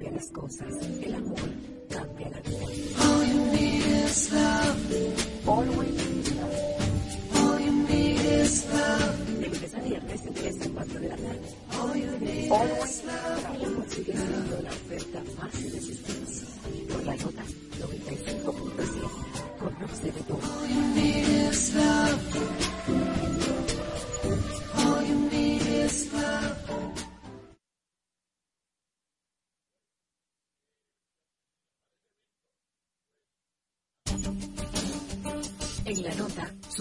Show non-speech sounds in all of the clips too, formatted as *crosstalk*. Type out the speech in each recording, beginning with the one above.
cambia las cosas. El amor cambia la vida. All you need is love. Always love. All you need is love. De lunes a viernes de 3 a 4 de la tarde. All you need Always is love. Amor sigue siendo la oferta más irresistible. Por la nota 95.7. Conoce de todo.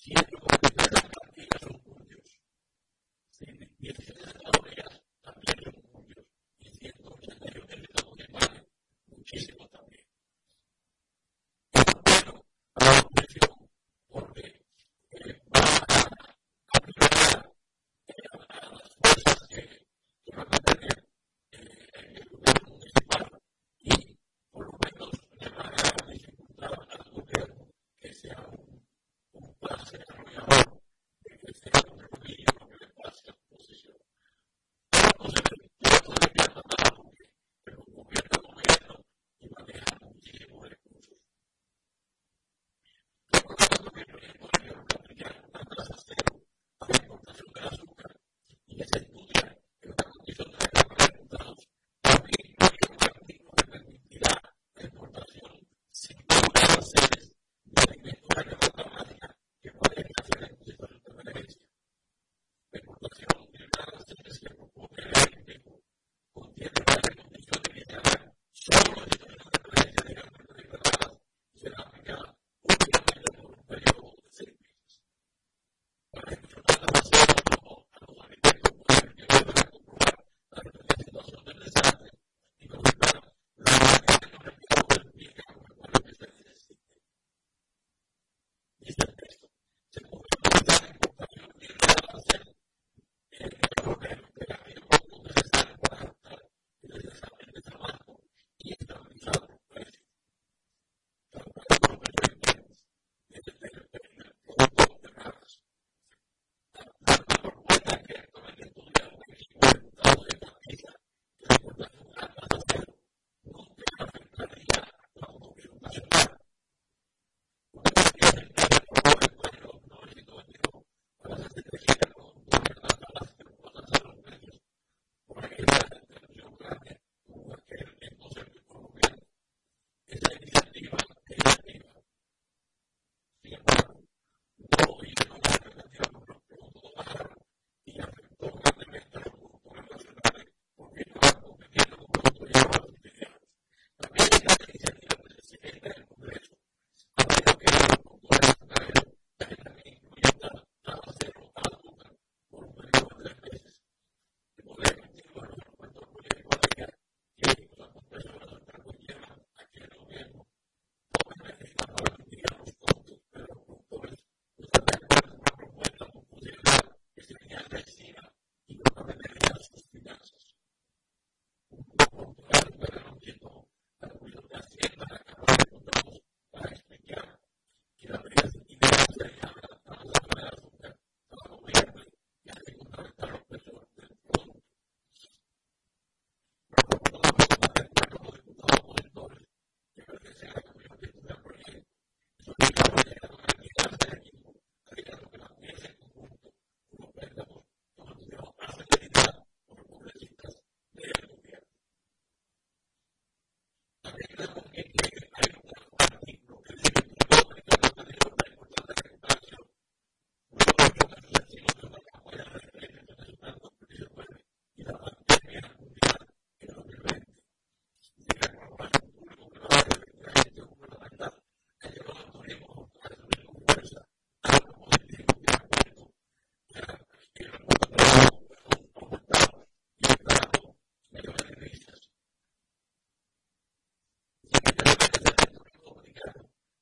Here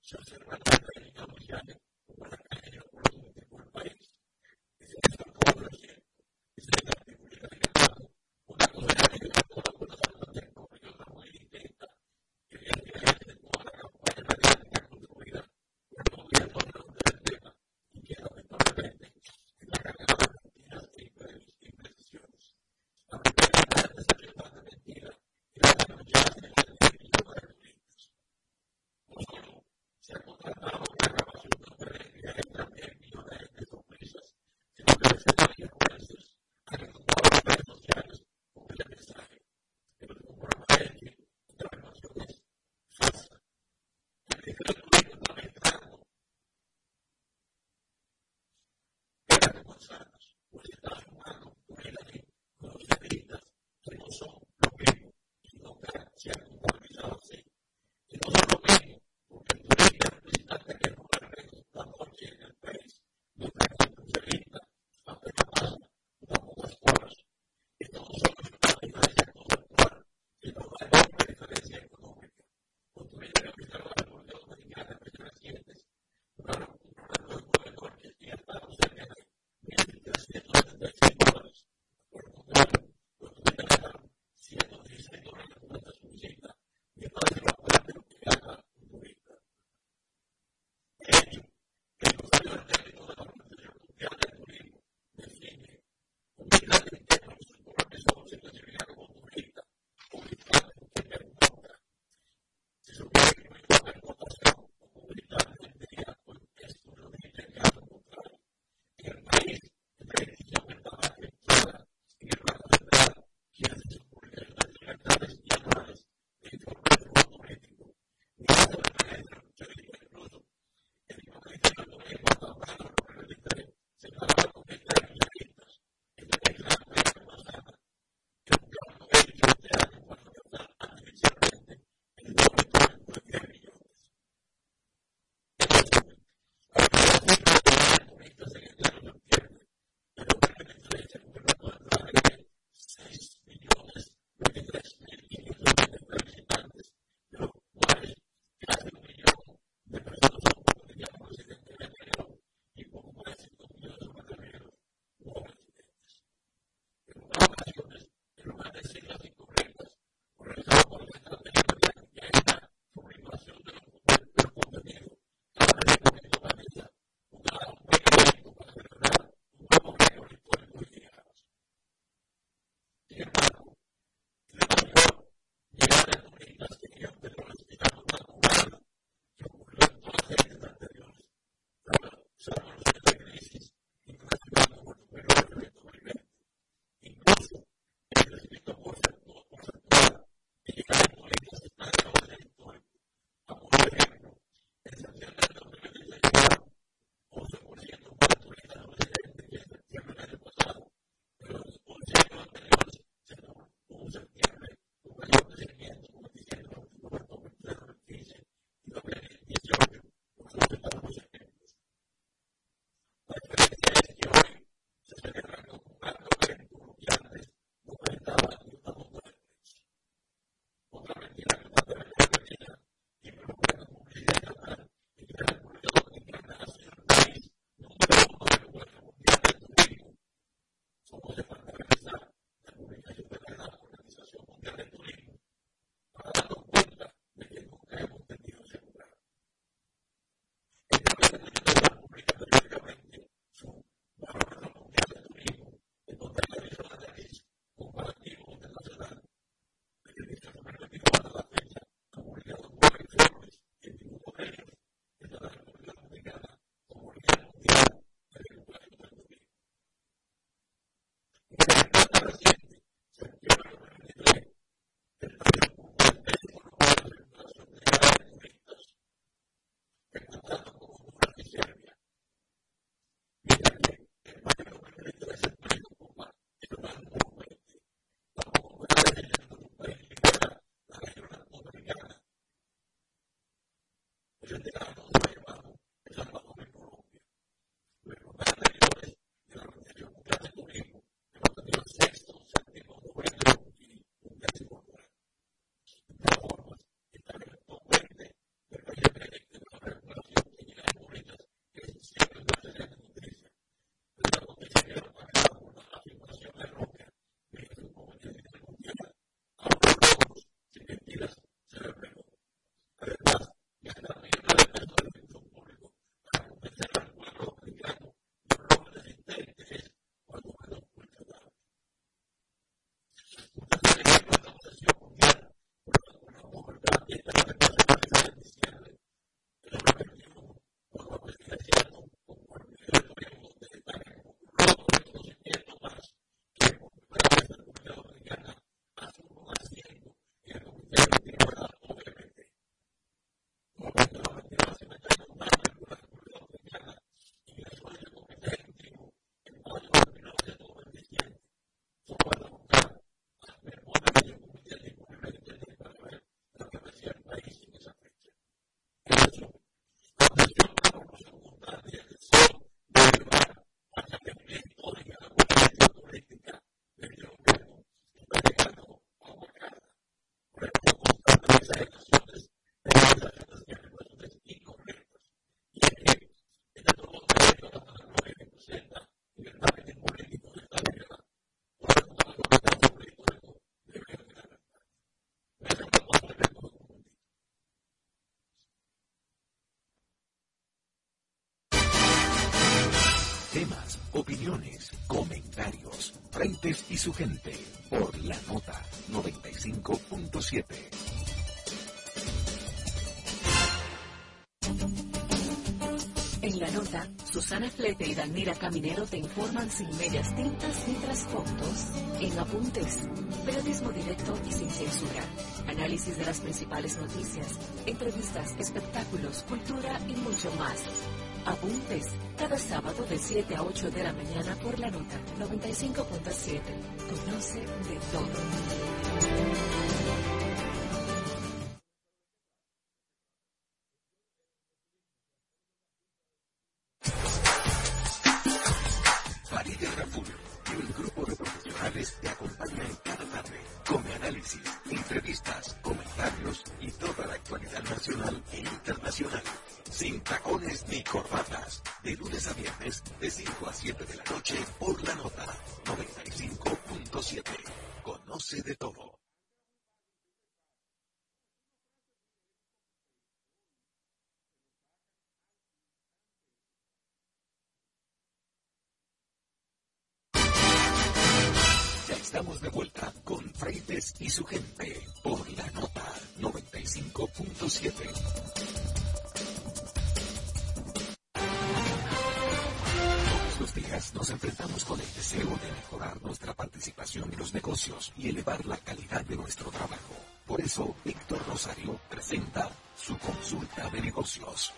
Se gente por la nota 95.7. En la nota, Susana Flete y Danira Caminero te informan sin medias tintas ni trasfondos, en apuntes, periodismo directo y sin censura, análisis de las principales noticias, entrevistas, espectáculos, cultura y mucho más. Apuntes, cada sábado de 7 a 8 de la mañana por la nota 95.7. Conoce de todo. Y su gente por la nota 95.7. Todos los días nos enfrentamos con el deseo de mejorar nuestra participación en los negocios y elevar la calidad de nuestro trabajo. Por eso, Víctor Rosario presenta su consulta de negocios.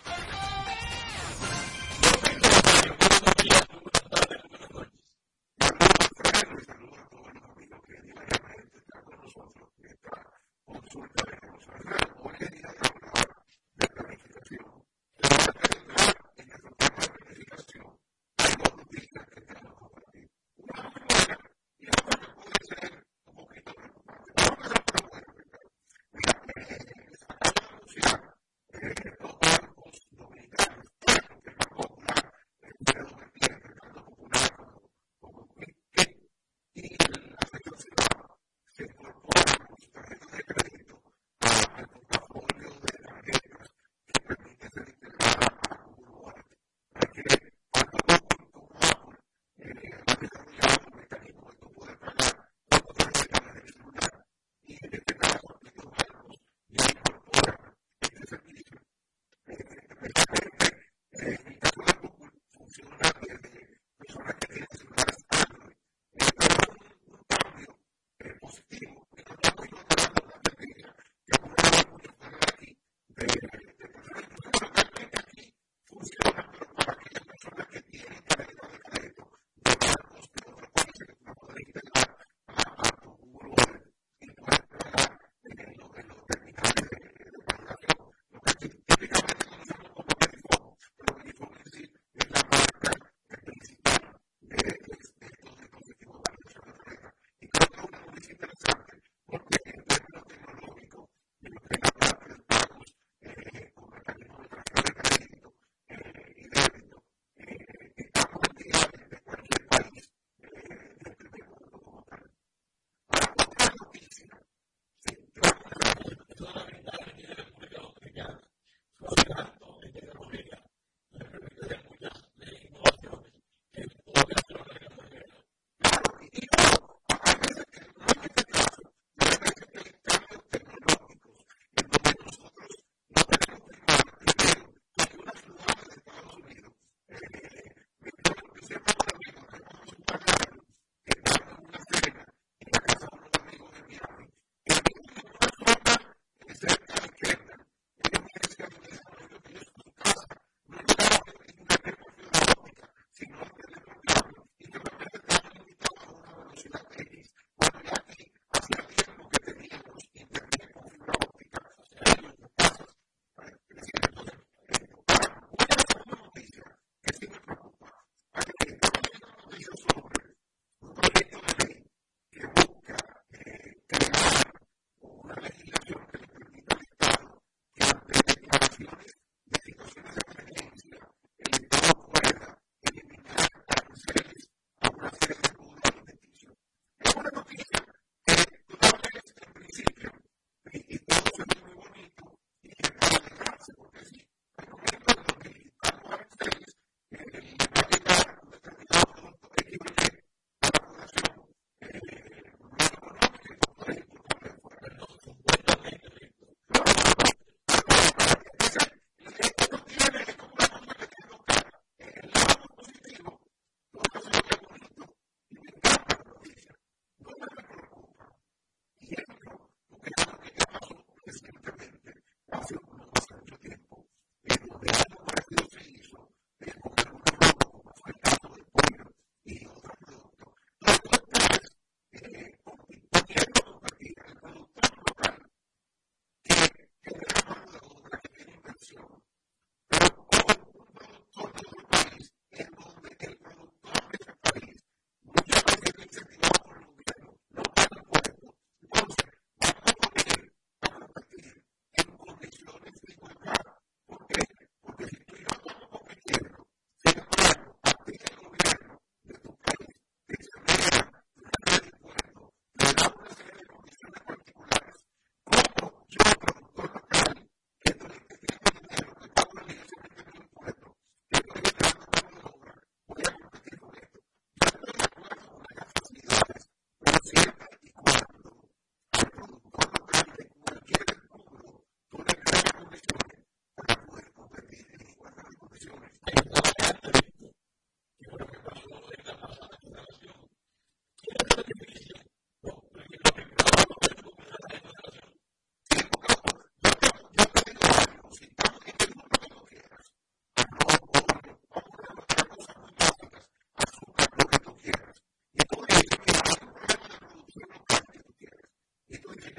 legally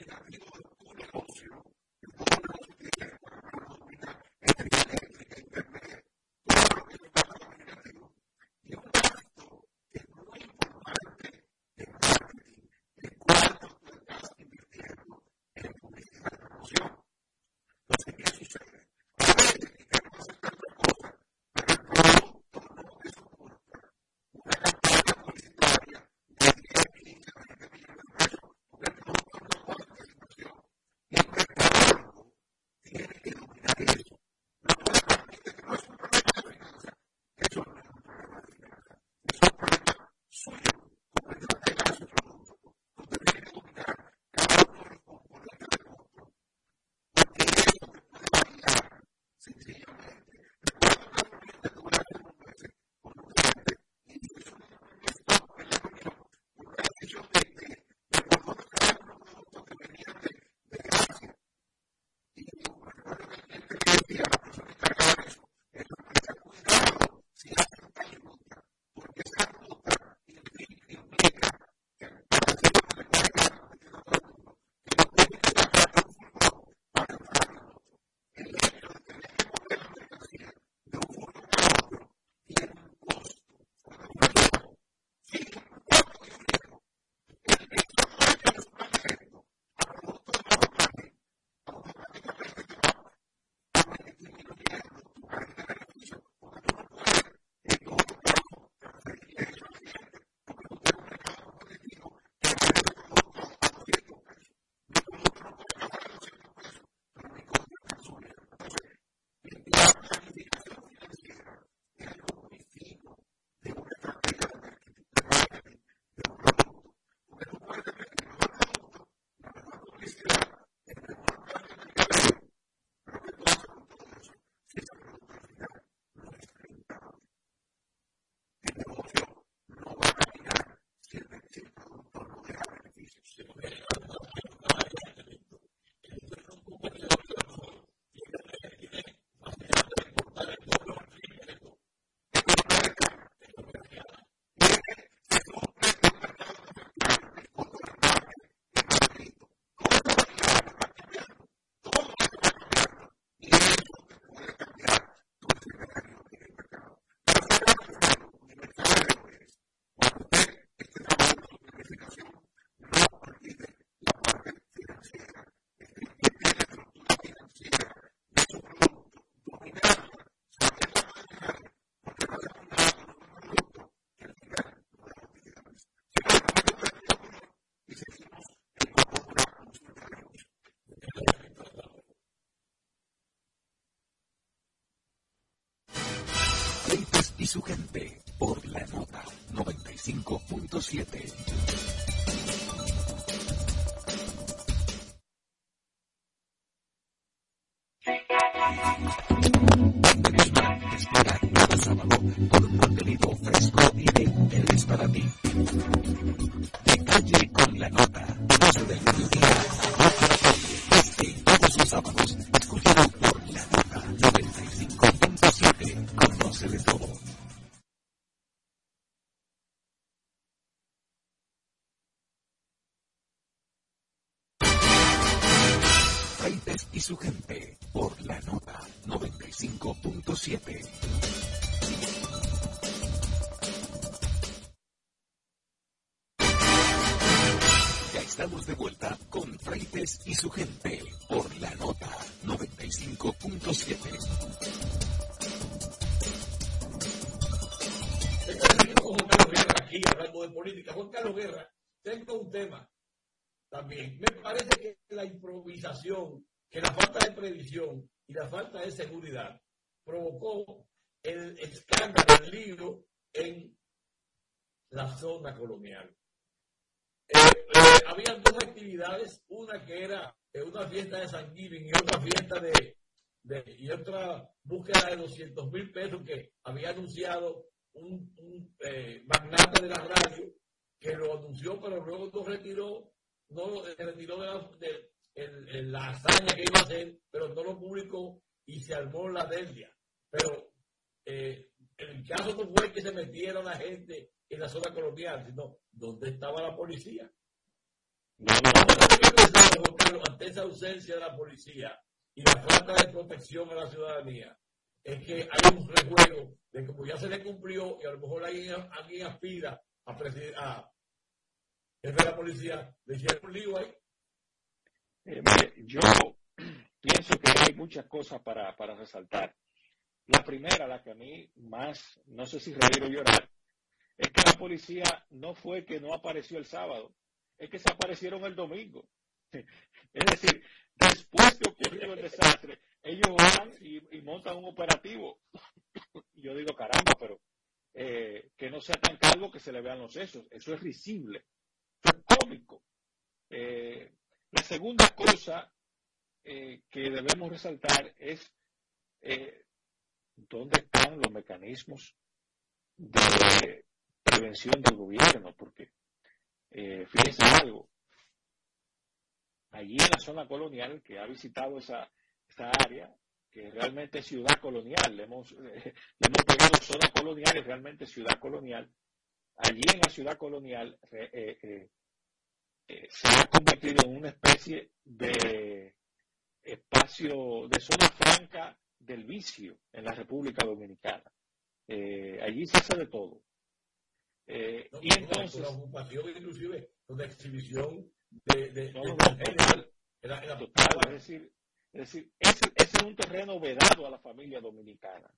ಸಂಪ್ರದಾಯದಲ್ಲಿ ಕಾರಣಿಗೂ 95.7. no no retiró de la, de, la hazaña que iba a hacer, pero no lo publicó y se armó la delia. Pero eh, el caso no fue que se metiera la gente en la zona colonial, sino dónde estaba la policía. No, no, ante esa ausencia de la policía y la falta de protección a la ciudadanía, es que hay un rejuego de como ya se le cumplió y a lo mejor alguien, alguien aspira a presidir, a jefe de la policía, le hicieron un ahí. Eh, yo *clears throat* pienso que hay muchas cosas para, para resaltar. La primera, la que a mí más, no sé si reír o llorar, es que la policía no fue que no apareció el sábado, es que se aparecieron el domingo. *laughs* Es decir, después de ocurrido el desastre, ellos van y, montan un operativo. *coughs* Yo digo, caramba, pero eh, que no sea tan calvo que se le vean los sesos. Eso es risible, cómico. Eh, la segunda cosa eh, que debemos resaltar es dónde están los mecanismos de prevención del gobierno, porque eh, fíjense algo, allí en la zona colonial que ha visitado esa, esa área, que realmente es ciudad colonial, le hemos, *laughs* eh, hemos pegado zona colonial y realmente ciudad colonial, allí en la ciudad colonial eh, eh, se ha convertido en una especie de espacio, de zona franca del vicio en la República Dominicana. Eh, allí se hace de todo. Eh, y entonces. La ocupación, inclusive, una exhibición de. de, total, es decir, es decir ese, es un terreno vedado a la familia dominicana.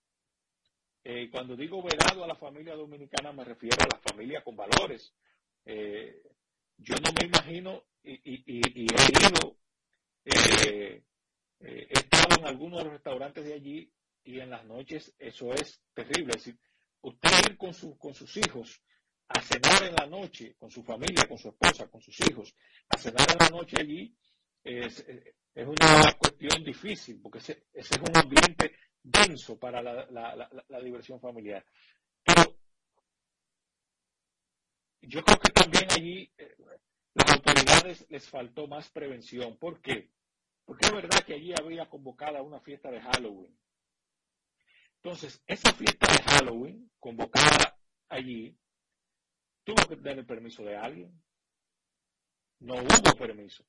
Eh, cuando digo vedado a la familia dominicana, me refiero a la familia con valores. yo no me imagino, y, y, y, he ido eh, he estado en algunos de los restaurantes de allí y en las noches eso es terrible. Es decir, usted ir con, con sus hijos a cenar en la noche, con su familia, con su esposa, con sus hijos, a cenar en la noche allí, es, es una cuestión difícil, porque ese, es un ambiente denso para la, la, diversión familiar. Pero yo creo que también allí eh, las autoridades les faltó más prevención. ¿Por qué? Porque es verdad que allí había convocada una fiesta de Halloween. Entonces, esa fiesta de Halloween, convocada allí, tuvo que tener el permiso de alguien. No hubo permiso.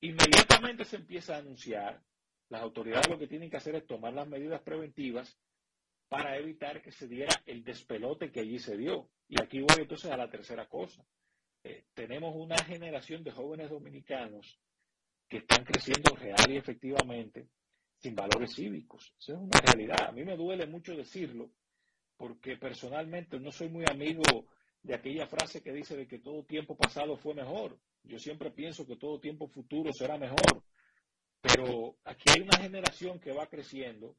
Inmediatamente se empieza a anunciar, las autoridades lo que tienen que hacer es tomar las medidas preventivas para evitar que se diera el despelote que allí se dio. Y aquí voy entonces a la tercera cosa. Eh, tenemos una generación de jóvenes dominicanos que están creciendo real y efectivamente sin valores cívicos. Esa es una realidad. A mí me duele mucho decirlo, porque personalmente no soy muy amigo de aquella frase que dice de que todo tiempo pasado fue mejor. Yo siempre pienso que todo tiempo futuro será mejor. Pero aquí hay una generación que va creciendo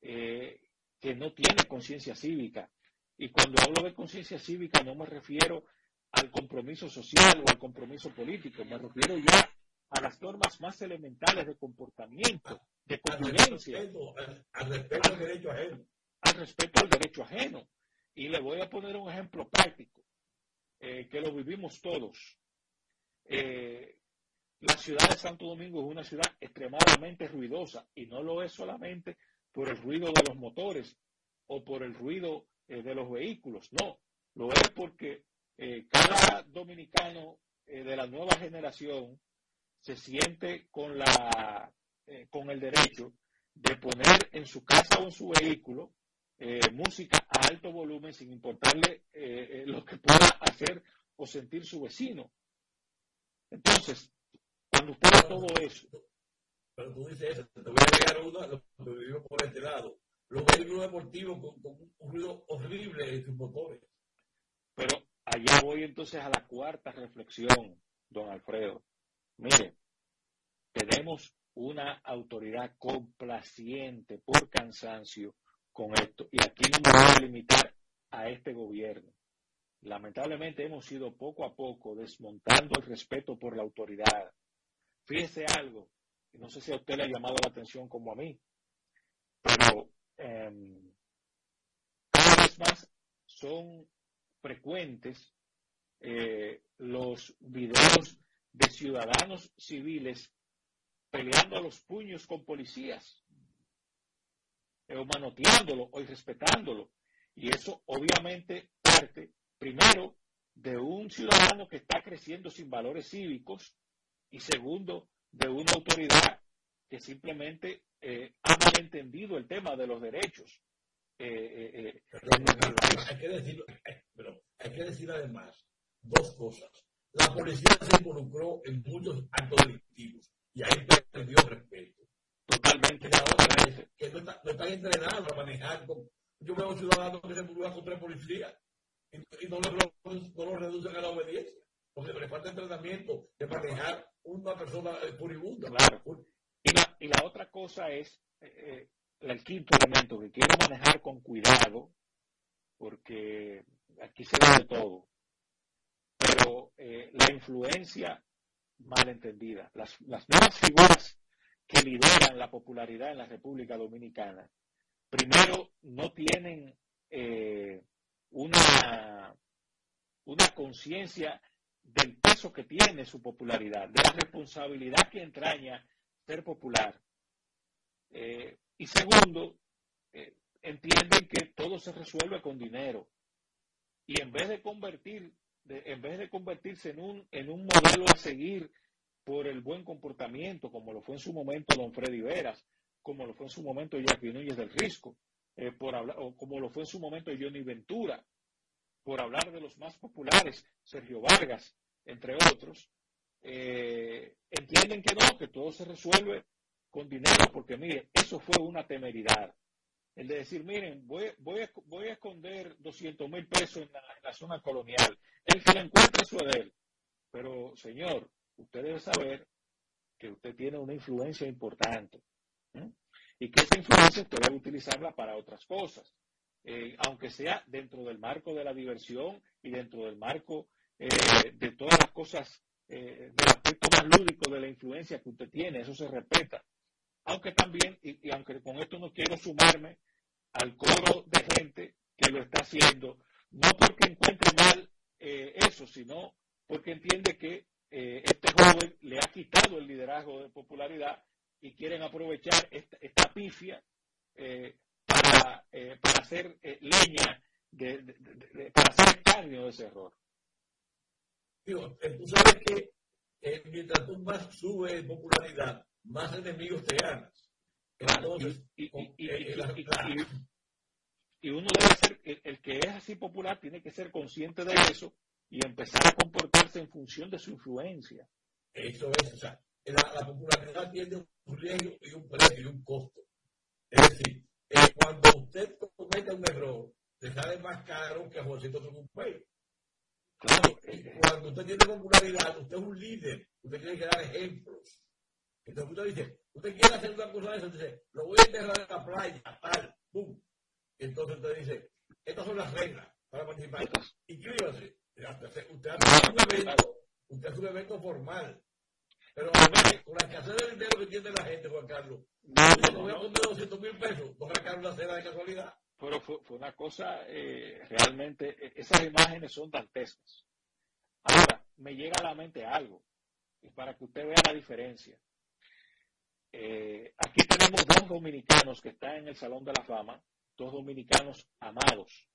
eh, que no tiene conciencia cívica. Y cuando hablo de conciencia cívica no me refiero al compromiso social o al compromiso político, me refiero ya a las normas más elementales de comportamiento, de convivencia. Al respeto, al, derecho ajeno. Al respeto al derecho ajeno. Y le voy a poner un ejemplo práctico, eh, que lo vivimos todos. Eh, la ciudad de Santo Domingo es una ciudad extremadamente ruidosa y no lo es solamente por el ruido de los motores o por el ruido eh, de los vehículos, no, lo es porque cada dominicano de la nueva generación se siente con, la, eh, con el derecho de poner en su casa o en su vehículo eh, música a alto volumen sin importarle eh, lo que pueda hacer o sentir su vecino. Entonces, todo eso. Pero tú dices eso, te voy a agregar uno lo que vivimos por este lado. Los vehículos deportivos con, con un ruido horrible en sus motores. Pero allá voy entonces a la cuarta reflexión don Alfredo. Mire, tenemos una autoridad complaciente por cansancio con esto. Y aquí no me voy a limitar a este gobierno. Lamentablemente hemos ido poco a poco desmontando el respeto por la autoridad. Fíjese algo, no sé si a usted le ha llamado la atención como a mí, pero eh, cada vez más son frecuentes eh, los videos de ciudadanos civiles peleando a los puños con policías, eh, o manoteándolo, o irrespetándolo. Y eso obviamente parte, primero, de un ciudadano que está creciendo sin valores cívicos, y segundo, de una autoridad que simplemente eh, ha malentendido el tema de los derechos. Eh, eh, eh hay, que decir, pero hay que decir además dos cosas. La policía se involucró en muchos actos delictivos y ahí perdió respeto. Totalmente. Y la otra es que no, está, no están entrenados a manejar. Con, yo veo ciudadanos que se involucran con tres policías y, y no, lo, no lo reducen a la obediencia. Porque le falta entrenamiento de manejar una persona furibunda. Claro. Y la, y la otra cosa es eh, el quinto elemento que quiero manejar con cuidado, porque aquí se ve de todo, pero eh, la influencia malentendida, las, las nuevas figuras que lideran la popularidad en la República Dominicana, primero no tienen eh, una, una conciencia del peso que tiene su popularidad, de la responsabilidad que entraña ser popular. Eh, y segundo, eh, entienden que todo se resuelve con dinero. Y en vez de convertir, en vez de convertirse en un, en un modelo a seguir por el buen comportamiento, como lo fue en su momento don Freddy Veras, como lo fue en su momento Jackie Núñez del Risco, eh, por hablar, o como lo fue en su momento Johnny Ventura, por hablar de los más populares, Sergio Vargas, entre otros, eh, entienden que no, que todo se resuelve con dinero, porque mire, eso fue una temeridad. El de decir, miren, voy, a, esconder 200 mil pesos en la, la, zona colonial. El que lo encuentre eso es de. Pero, señor, usted debe saber que usted tiene una influencia importante. ¿eh? Y que esa influencia usted debe utilizarla para otras cosas. Eh, aunque sea dentro del marco de la diversión y dentro del marco eh, de todas las cosas, eh, del aspecto más lúdico de la influencia que usted tiene, eso se respeta. Aunque también, y, aunque con esto no quiero sumarme al coro de gente que lo está haciendo, no porque encuentre mal eh, eso, sino porque entiende que eh, este joven le ha quitado el liderazgo de popularidad y quieren aprovechar esta, pifia eh, eh, para hacer leña, de, de, de, para hacer escarnio de ese error. Digo, tú sabes que mientras tú más subes en popularidad, más enemigos te ganas. Entonces, y, uno debe ser, el, el, que es así popular tiene que ser consciente de eso y empezar a comportarse en función de su influencia. Eso es, o sea, la, la popularidad tiene un riesgo y un precio y un costo. Es decir, cuando usted comete un error, le sale más caro que a Josito Tucumpe. Claro, cuando usted tiene popularidad, usted es un líder, usted tiene que dar ejemplos. Entonces usted dice, usted quiere hacer una cosa de eso, dice, lo voy a enterrar en la playa, tal, pum. Entonces usted dice, estas son las reglas para participar. Inscríbase. Usted hace un evento, usted hace un evento formal. Pero con la escasez de dinero que tiene la gente, Juan Carlos, no, voy a poner 200 mil pesos, no sacar una cena de casualidad. Pero fue, fue una cosa eh, realmente, esas imágenes son dantescas. Ahora, me llega a la mente algo, y para que usted vea la diferencia. Eh, aquí tenemos dos dominicanos que están en el Salón de la Fama, dos dominicanos amados,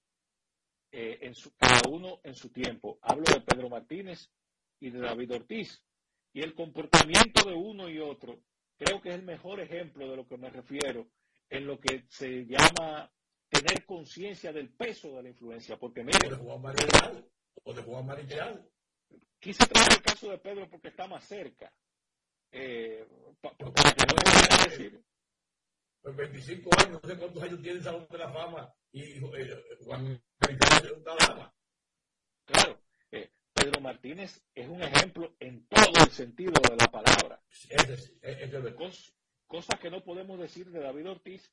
eh, en su, cada uno en su tiempo. Hablo de Pedro Martínez y de David Ortiz. Y el comportamiento de uno y otro creo que es el mejor ejemplo de lo que me refiero en lo que se llama tener conciencia del peso de la influencia. Porque mire, o de Juan Marichal, o de Juan Marichal. Quise traer el caso de Pedro porque está más cerca. Eh, pa, pa, para que no decir. Pues 25 años, no sé cuántos años tiene el Salón de la Fama y eh, Juan Marichal es una dama. Claro, Pedro Martínez es un ejemplo en todo el sentido de la palabra. Es, ese es Cos- cosa que no podemos decir de David Ortiz,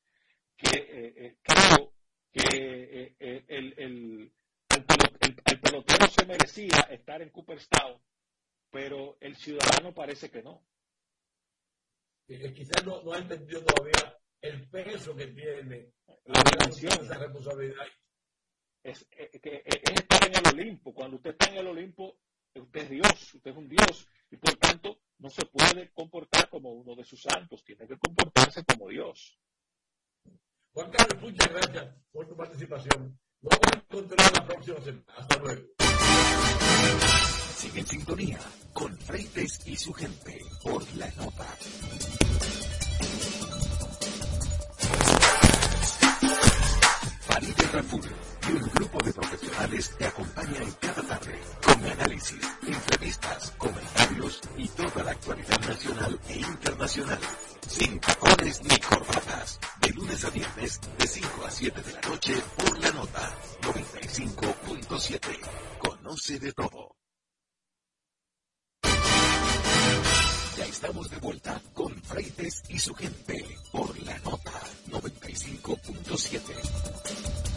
que eh, eh, creo que eh, eh, el, el, el el- el pelotero se merecía estar en Cooperstown, pero el ciudadano parece que no. quizás no, no ha entendido todavía el peso que tiene La dimensión esa responsabilidad. Es, eh, que, eh, es estar en el Olimpo. Cuando usted está en el Olimpo, usted es Dios, usted es un Dios, y por tanto no se puede comportar como uno de sus santos, tiene que comportarse como Dios. Juan Carlos, muchas gracias por tu participación. Nos vamos a encontrar la próxima semana. Hasta luego. Sigue en sintonía con Freites y su gente por la nota. Raful y un grupo de profesionales te acompaña en cada tarde con análisis, entrevistas, comentarios y toda la actualidad nacional e internacional. Sin tacones ni corbatas. De lunes a viernes, de 5 a 7 de la noche por la nota 95.7. Conoce de todo. Ya estamos de vuelta con Freites y su gente por la nota 95.7.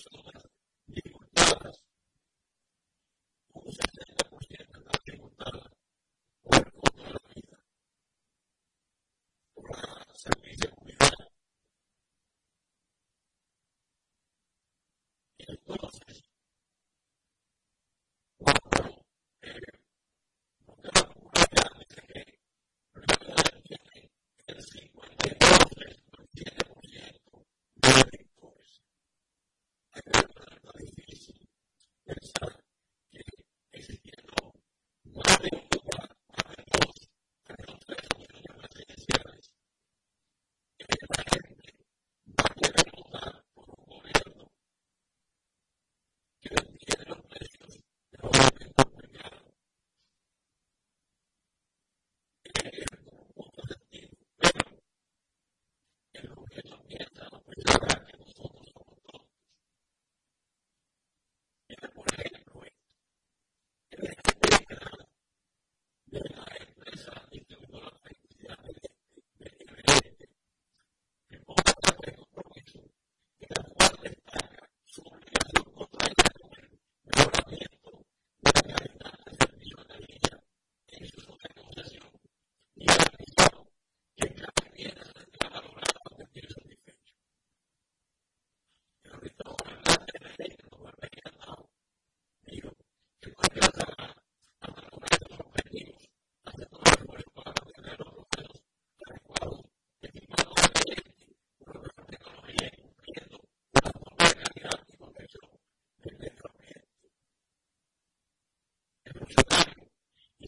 was a little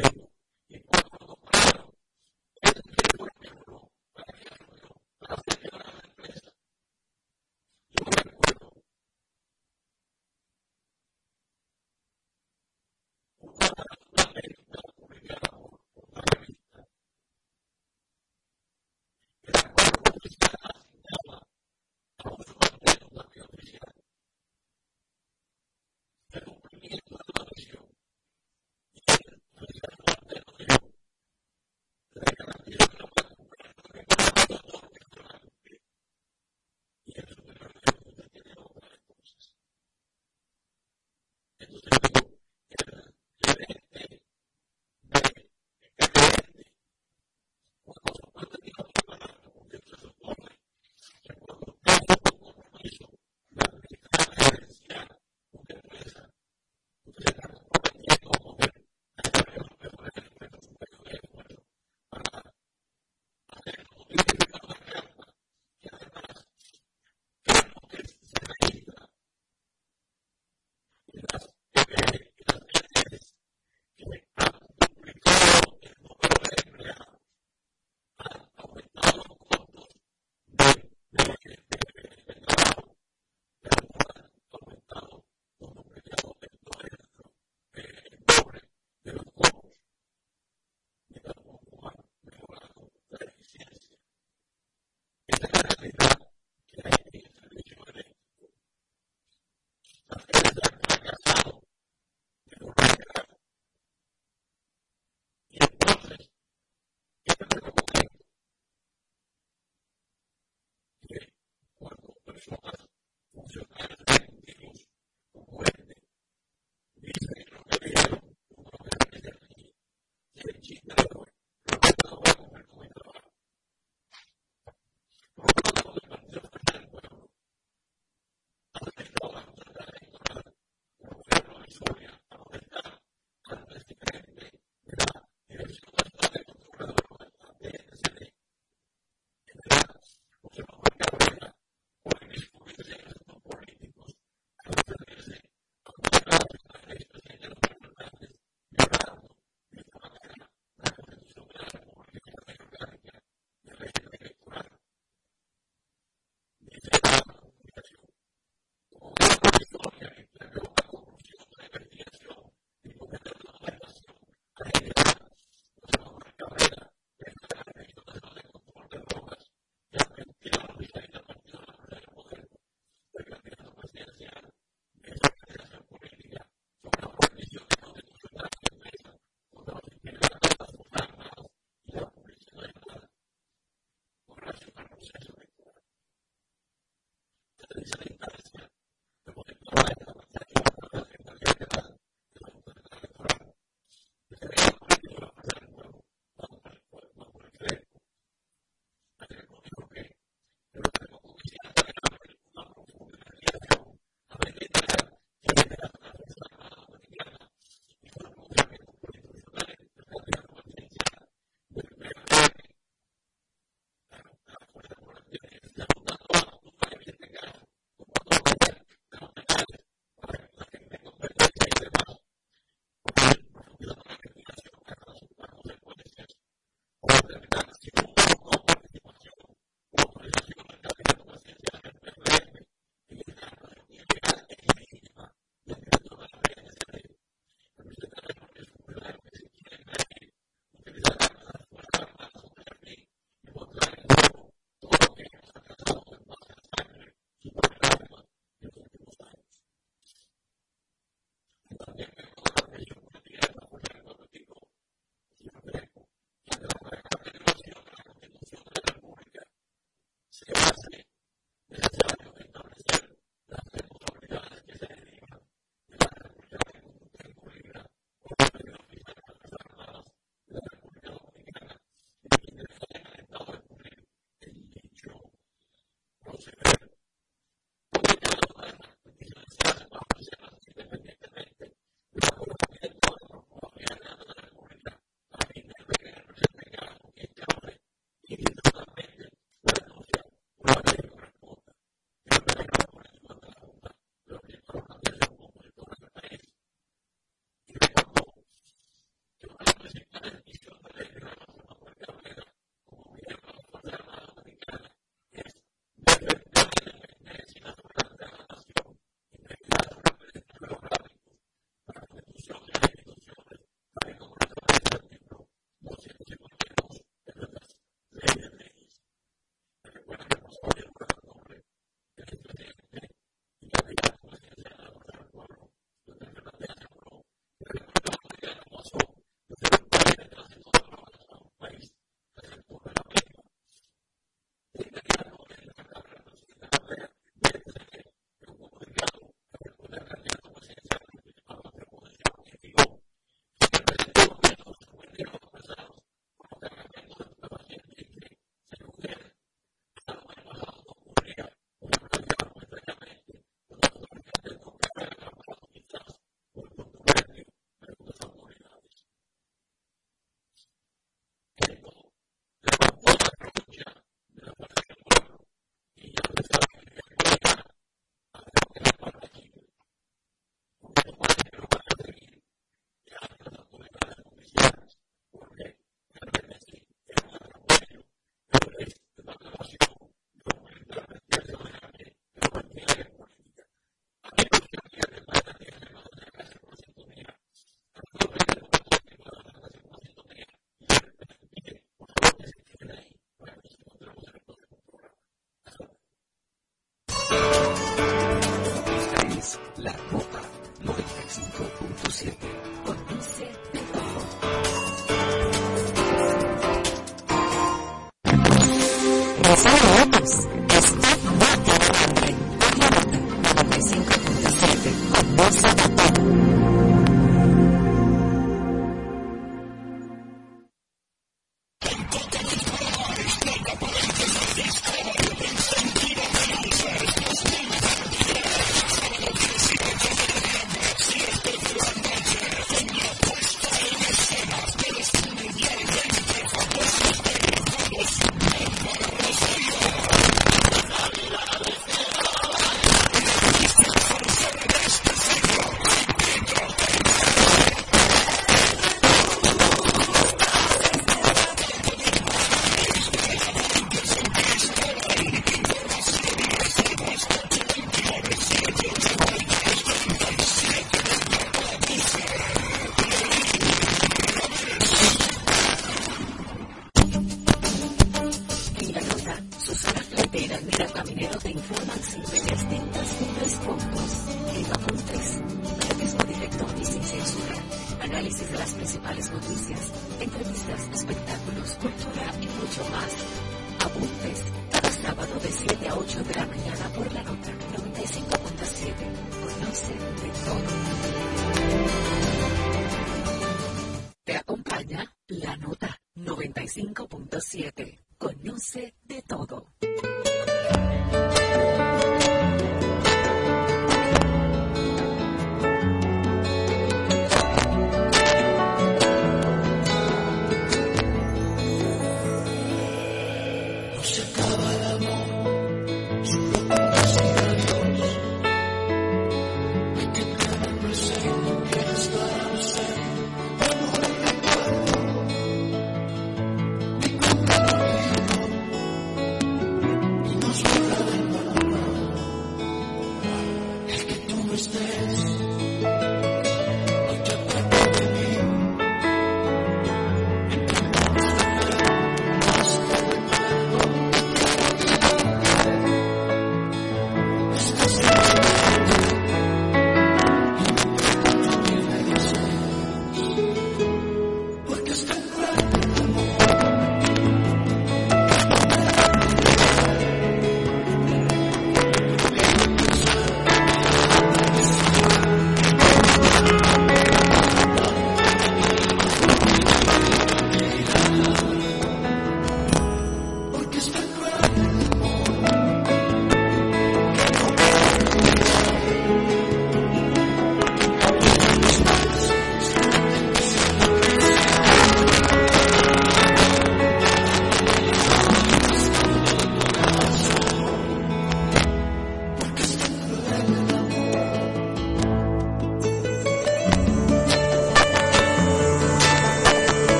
table. Nos Stop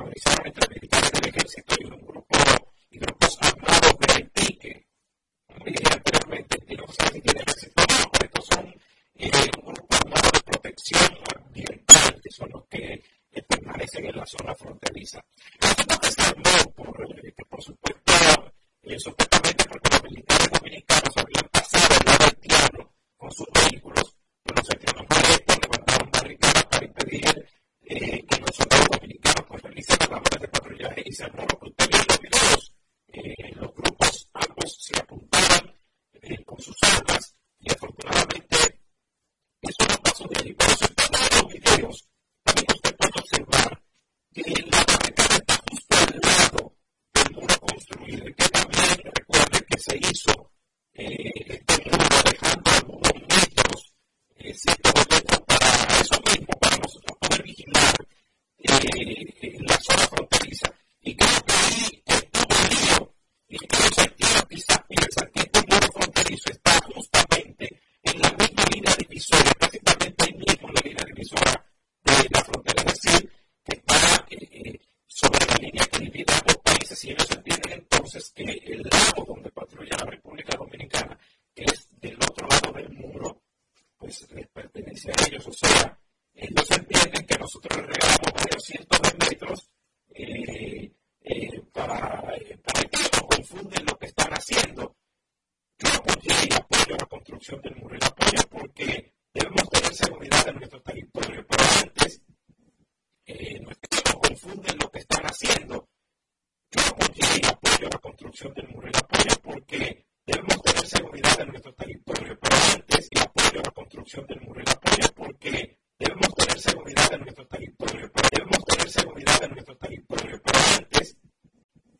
protagonizaron entre militares del ejército y un grupo y grupos armados de Haití que, como no sé si tienen ese trabajo, estos son eh, un grupo armado de protección ambiental, que son los que permanecen en la zona fronteriza.